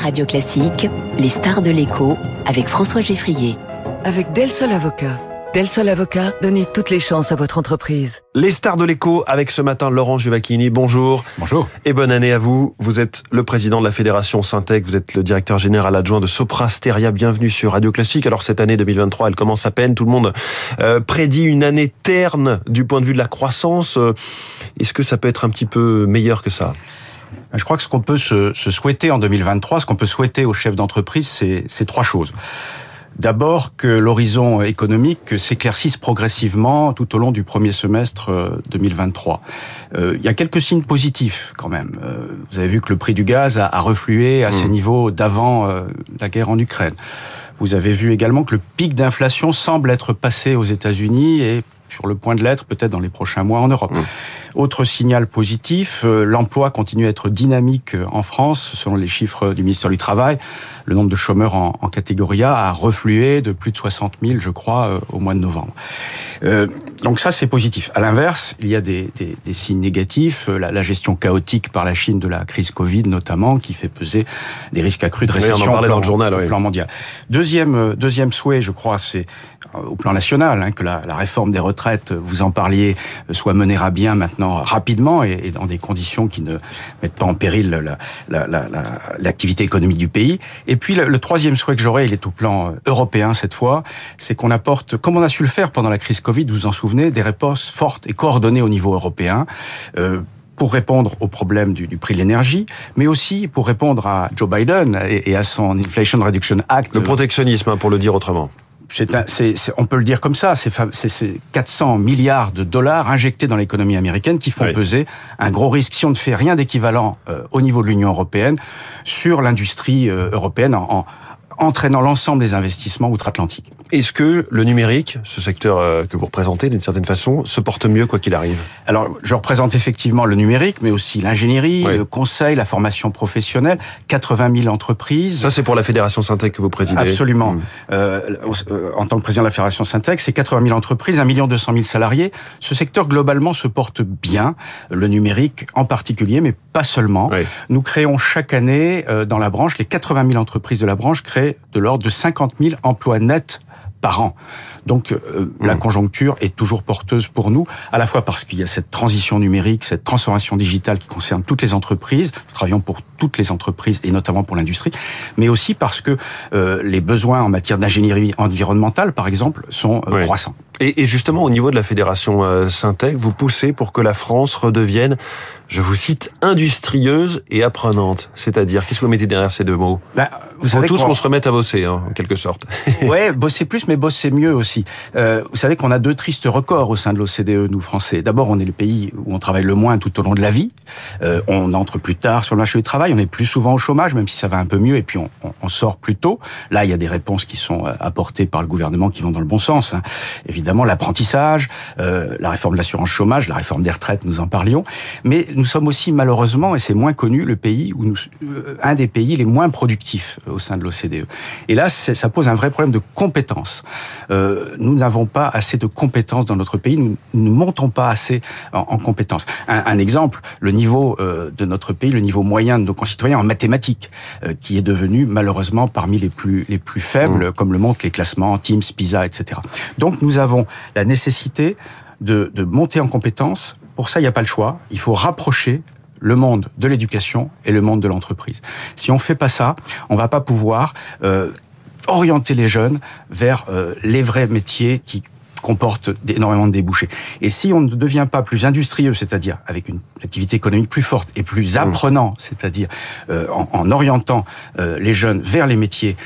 Radio Classique, les stars de l'écho avec François Geffrier. Avec Del Sol Avocat. Del Sol Avocat, donnez toutes les chances à votre entreprise. Les stars de l'écho avec ce matin Laurent Juvacchini. Bonjour. Bonjour. Et bonne année à vous. Vous êtes le président de la Fédération Syntec, vous êtes le directeur général adjoint de Sopra Steria. Bienvenue sur Radio Classique. Alors cette année 2023, elle commence à peine. Tout le monde euh, prédit une année terne du point de vue de la croissance. Euh, est-ce que ça peut être un petit peu meilleur que ça? Je crois que ce qu'on peut se, se, souhaiter en 2023, ce qu'on peut souhaiter aux chefs d'entreprise, c'est trois choses. D'abord que l'horizon économique s'éclaircisse progressivement tout au long du premier semestre 2023. Euh, il y a quelques signes positifs quand même. Euh, vous avez vu que le prix du gaz a, a reflué à ses mmh. niveaux d'avant euh, la guerre en Ukraine. Vous avez vu également que le pic d'inflation semble être passé aux États-Unis et sur le point de l'être peut-être dans les prochains mois en Europe. Mmh. Autre signal positif, euh, l'emploi continue à être dynamique en France, selon les chiffres du ministère du Travail. Le nombre de chômeurs en, en catégorie A a reflué de plus de 60 000, je crois, euh, au mois de novembre. Euh, donc ça, c'est positif. À l'inverse, il y a des, des, des signes négatifs. La, la, gestion chaotique par la Chine de la crise Covid, notamment, qui fait peser des risques accrus de récession oui, on en plan, dans le journal, oui. plan mondial. Deuxième, deuxième souhait, je crois, c'est au plan national, hein, que la, la, réforme des retraites, vous en parliez, soit menée à bien maintenant rapidement et, et dans des conditions qui ne mettent pas en péril l'activité la, économique du pays. Et puis le, le troisième souhait que j'aurais, il est au plan européen cette fois, c'est qu'on apporte, comme on a su le faire pendant la crise Covid, vous vous en souvenez, des réponses fortes et coordonnées au niveau européen. Euh, pour répondre au problème du, du prix de l'énergie, mais aussi pour répondre à Joe Biden et, et, à son Inflation Reduction Act. Le protectionnisme, hein, pour le dire autrement c'est on peut le dire comme ça, c'est 400 milliards de dollars injectés dans l'économie américaine qui font oui. peser un gros risque, si on ne fait rien d'équivalent euh, au niveau de l'Union européenne, sur l'industrie euh, européenne en, en entraînant l'ensemble des investissements outre-Atlantique. Est-ce que le numérique, ce secteur euh, que vous représentez d'une certaine façon, se porte mieux quoi qu'il arrive? Alors, je représente effectivement le numérique, mais aussi l'ingénierie, oui. le conseil, la formation professionnelle, 80 000 entreprises. Ça, c'est pour la Fédération Syntec que vous présidez Absolument. Mmh. Euh, en tant que président de la Fédération Syntec, c'est 80 000 entreprises, 1 200 000 salariés. Ce secteur, globalement, se porte bien, le numérique en particulier, mais pas seulement. Oui. Nous créons chaque année, euh, dans la branche, les 80 000 entreprises de la branche créent de l'ordre de 50 000 emplois nets par an. Donc euh, mmh. la conjoncture est toujours porteuse pour nous, à la fois parce qu'il y a cette transition numérique, cette transformation digitale qui concerne toutes les entreprises, nous travaillons pour toutes les entreprises et notamment pour l'industrie, mais aussi parce que euh, les besoins en matière d'ingénierie environnementale, par exemple, sont euh, oui. croissants. Et, et, justement, au niveau de la fédération euh, Syntec, vous poussez pour que la France redevienne, je vous cite, industrieuse et apprenante. C'est-à-dire, qu'est-ce que vous mettez derrière ces deux mots? Ben, vous savez tous qu'on se remette à bosser, hein, en quelque sorte. ouais, bosser plus, mais bosser mieux aussi. Euh, vous savez qu'on a deux tristes records au sein de l'OCDE, nous Français. D'abord, on est le pays où on travaille le moins tout au long de la vie. Euh, on entre plus tard sur le marché du travail, on est plus souvent au chômage, même si ça va un peu mieux, et puis on, on, on sort plus tôt. Là, il y a des réponses qui sont euh, apportées par le gouvernement qui vont dans le bon sens. Hein. Évidemment, l'apprentissage, euh, la réforme de l'assurance chômage, la réforme des retraites, nous en parlions. Mais nous sommes aussi malheureusement, et c'est moins connu, le pays où nous, euh, un des pays les moins productifs au sein de l'OCDE. Et là, ça pose un vrai problème de compétences. Euh, nous n'avons pas assez de compétences dans notre pays, nous ne montons pas assez en, en compétences. Un, un, exemple, le niveau euh, de notre pays, le niveau moyen de nos concitoyens en mathématiques, euh, qui est devenu malheureusement parmi les plus, les plus faibles, mmh. comme le montrent les classements Teams, PISA, etc. Donc nous avons la nécessité de, de monter en compétences. Pour ça, il n'y a pas le choix. Il faut rapprocher le monde de l'éducation et le monde de l'entreprise. Si on fait pas ça, on va pas pouvoir euh, orienter les jeunes vers euh, les vrais métiers qui comportent énormément de débouchés. Et si on ne devient pas plus industrieux, c'est-à-dire avec une activité économique plus forte et plus apprenant, c'est-à-dire euh, en, en, orientant les jeunes vers les métiers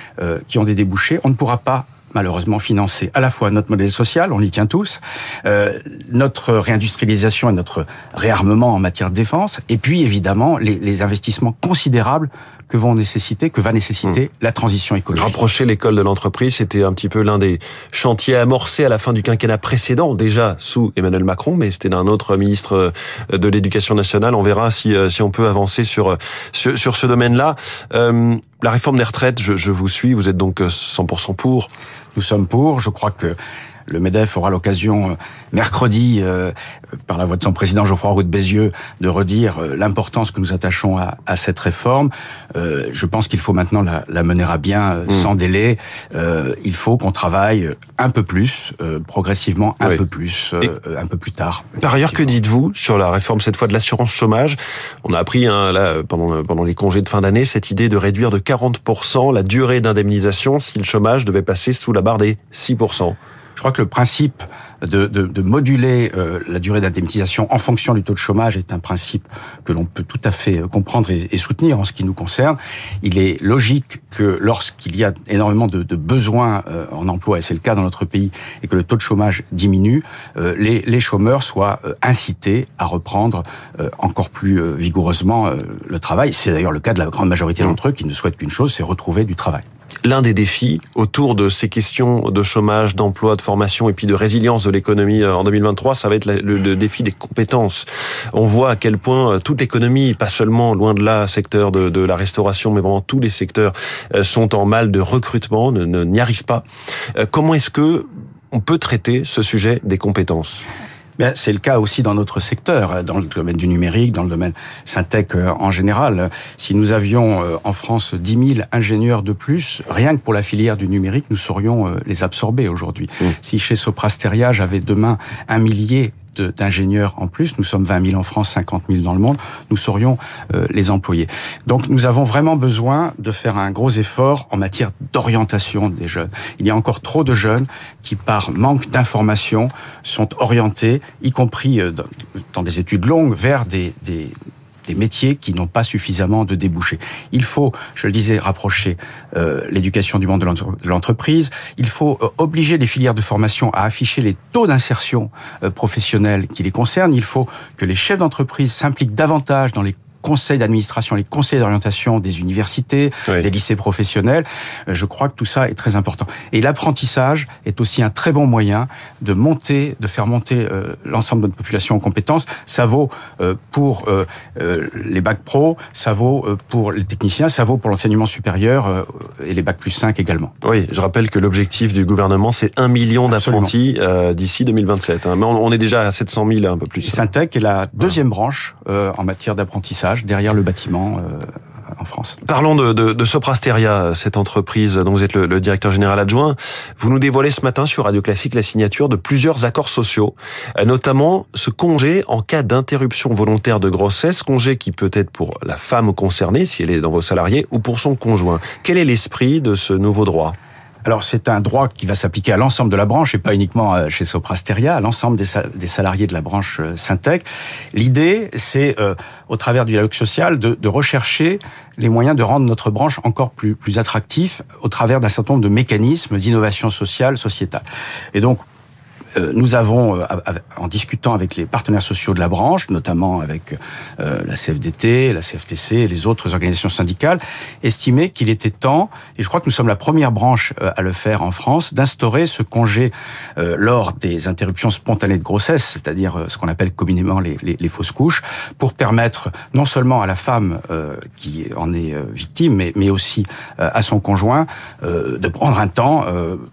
qui ont des débouchés, on ne pourra pas malheureusement financer à la fois notre modèle social, on y tient tous, euh, notre réindustrialisation et notre réarmement en matière de défense, et puis évidemment les, les investissements considérables que vont nécessiter, que va nécessiter mmh. la transition écologique. Rapprocher l'école de l'entreprise, c'était un petit peu l'un des chantiers amorcés à la fin du quinquennat précédent, déjà sous Emmanuel Macron, mais c'était d'un autre ministre euh, de l'Éducation nationale. On verra si, euh, si on peut avancer sur, sur, sur ce domaine-là. Euh, la réforme des retraites, je, je vous suis, vous êtes donc 100% pour Nous sommes pour. Je crois que le MEDEF aura l'occasion mercredi, par la voix de son président Geoffroy Roux de Bézieux, de redire l'importance que nous attachons à, à cette réforme. je pense qu'il faut maintenant la, la, mener à bien mmh. sans délai. il faut qu'on travaille un peu plus, progressivement un peu plus, un peu plus tard. Par ailleurs, que dites-vous sur la réforme cette fois de l'assurance chômage? On a appris hein, là, pendant, pendant les congés de fin d'année cette idée de réduire de 40% la durée d'indemnisation si le chômage devait passer sous la barre des 6%. Je crois que le principe de, de, de moduler euh, la durée d'indemnisation en fonction du taux de chômage est un principe que l'on peut tout à fait euh, comprendre et, et, soutenir en ce qui nous concerne. Il est logique que lorsqu'il y a énormément de, de besoins euh, en emploi, et c'est le cas dans notre pays, et que le taux de chômage diminue, euh, les, les, chômeurs soient euh, incités à reprendre encore plus vigoureusement le travail. C'est d'ailleurs le cas de la grande majorité d'entre eux qui ne souhaitent qu'une chose, c'est retrouver du travail l'un des défis autour de ces questions de chômage, d'emploi, de formation et puis de résilience de l'économie euh, en 2023, ça va être le, défi des compétences. On voit à quel point euh, toute l'économie, pas seulement loin de là, secteur de, la restauration, mais vraiment tous les secteurs euh, sont en mal de recrutement, ne n'y arrivent pas. Comment est-ce que on peut traiter ce sujet des compétences? C'est le cas aussi dans notre secteur, euh, dans le domaine du numérique, dans le domaine syntech euh, en général. Si nous avions euh, en France 10 000 ingénieurs de plus, rien que pour la filière du numérique, nous saurions les absorber aujourd'hui. Mmh. Si chez Soprasteria, j'avais demain un millier d'ingénieurs en plus. Nous sommes 20 000 en France, 50 000 dans le monde. Nous saurions euh, les employer. Donc nous avons vraiment besoin de faire un gros effort en matière d'orientation des jeunes. Il y a encore trop de jeunes qui, par manque d'information, sont orientés, y compris euh, dans des études longues, vers des, des, des métiers qui n'ont pas suffisamment de débouchés. Il faut, je le disais, rapprocher euh, l'éducation du monde de l'entreprise. Il faut euh, obliger les filières de formation à afficher les taux d'insertion euh, professionnelle qui les concernent. Il faut que les chefs d'entreprise s'impliquent davantage dans les conseils d'administration, les conseils d'orientation des universités, des lycées professionnels. Euh, je crois que tout ça est très important. Et l'apprentissage est aussi un très bon moyen de monter, de faire monter euh, l'ensemble de notre population en compétences. Ça vaut euh, pour les bacs pro, ça vaut pour les techniciens, ça vaut pour l'enseignement supérieur et les bacs plus 5 également. Oui, je rappelle que l'objectif du gouvernement, c'est un million d'apprentis d'ici 2027. Hein. Mais on est déjà à 700 000, un peu plus. Syntec est la deuxième branche en matière d'apprentissage derrière le bâtiment euh, en France. Parlons de, de, de, Soprasteria, cette entreprise dont vous êtes le, directeur général adjoint. Vous nous dévoilez ce matin sur Radio Classique la signature de plusieurs accords sociaux, euh, notamment ce congé en cas d'interruption volontaire de grossesse, congé qui peut être pour la femme concernée si elle est dans vos salariés ou pour son conjoint. Quel est l'esprit de ce nouveau droit? Alors c'est un droit qui va s'appliquer à l'ensemble de la branche et pas uniquement euh, chez Soprasteria, à l'ensemble des, salariés de la branche euh, Syntec. L'idée, c'est euh, au travers du dialogue social de, de, rechercher les moyens de rendre notre branche encore plus, plus attractif au travers d'un certain nombre de mécanismes d'innovation sociale, sociétale. Et donc nous avons, euh, en discutant avec les partenaires sociaux de la branche, notamment avec euh, la CFDT, la CFTC et les autres organisations syndicales, estimé qu'il était temps, et je crois que nous sommes la première branche à le faire en France, d'instaurer ce congé lors des interruptions spontanées de grossesse, c'est-à-dire ce qu'on appelle communément les, fausses couches, pour permettre non seulement à la femme qui en est victime, mais, mais aussi à son conjoint de prendre un temps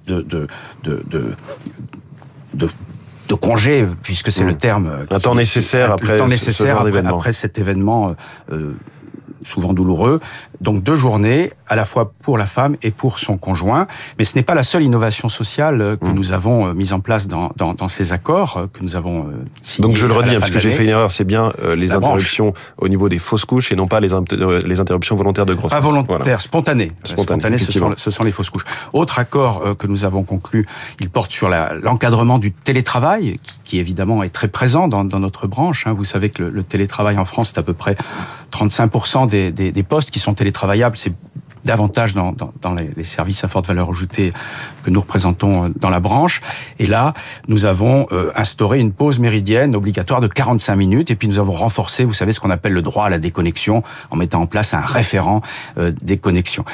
de, de, de, de de de congé, puisque c'est le mmh. terme. Un temps nécessaire après, cet événement euh, souvent douloureux. Donc deux journées, à la fois pour la femme et pour son conjoint. Mais ce n'est pas la seule innovation sociale euh, que mmh. nous avons euh, mise en place dans, dans, dans, ces accords euh, que nous avons signés. Donc je le redis, hein, parce que j'ai fait une erreur, c'est bien les interruptions au niveau des fausses couches et non pas les, les interruptions volontaires de grossesse. Pas volontaires, spontanées. Spontanées, ce, sont, ce, sont, les fausses couches. Autre accord que nous avons conclu, il porte sur l'encadrement du télétravail, qui, qui, évidemment est très présent dans, dans notre branche. Hein. Vous savez que le, le télétravail en France, c'est à peu près 35% des, des, des postes qui sont télétravaillables, c'est davantage dans, dans, dans, les services à forte valeur ajoutée que nous représentons euh, dans la branche. Et là, nous avons euh, instauré une pause méridienne obligatoire de 45 minutes. Et puis nous avons renforcé, vous savez, ce qu'on appelle le droit à la déconnexion en mettant en place un référent euh, déconnexion.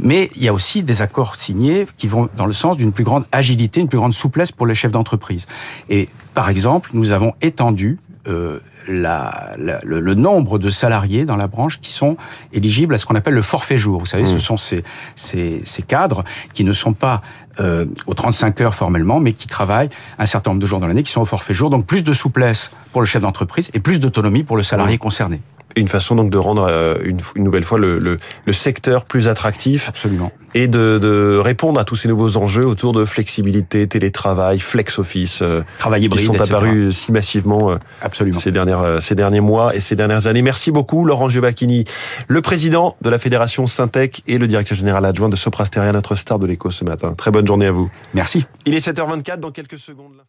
Mais il y a aussi des accords signés qui vont dans le sens d'une plus grande agilité, une plus grande souplesse pour les chefs d'entreprise. Et par exemple, nous avons étendu euh, la, la, le, le, nombre de salariés dans la branche qui sont éligibles à ce qu'on appelle le forfait jour. Vous savez, mmh. ce sont ces, ces, ces, cadres qui ne sont pas euh, aux 35 heures formellement, mais qui travaillent un certain nombre de jours dans l'année, qui sont au forfait jour. Donc plus de souplesse pour le chef d'entreprise et plus d'autonomie pour le salarié mmh. concerné une façon donc de rendre euh, une, une nouvelle fois le, le, le, secteur plus attractif. Absolument. Et de, de, répondre à tous ces nouveaux enjeux autour de flexibilité, télétravail, flex office, euh, travail hybride, qui sont apparus si massivement euh, Absolument. ces dernières ces derniers mois et ces dernières années. Merci beaucoup Laurent Giovacchini, le président de la fédération Syntec et le directeur général adjoint de Soprasteria, notre star de l'écho ce matin. Très bonne journée à vous. Merci. Il est 7h24 dans quelques secondes.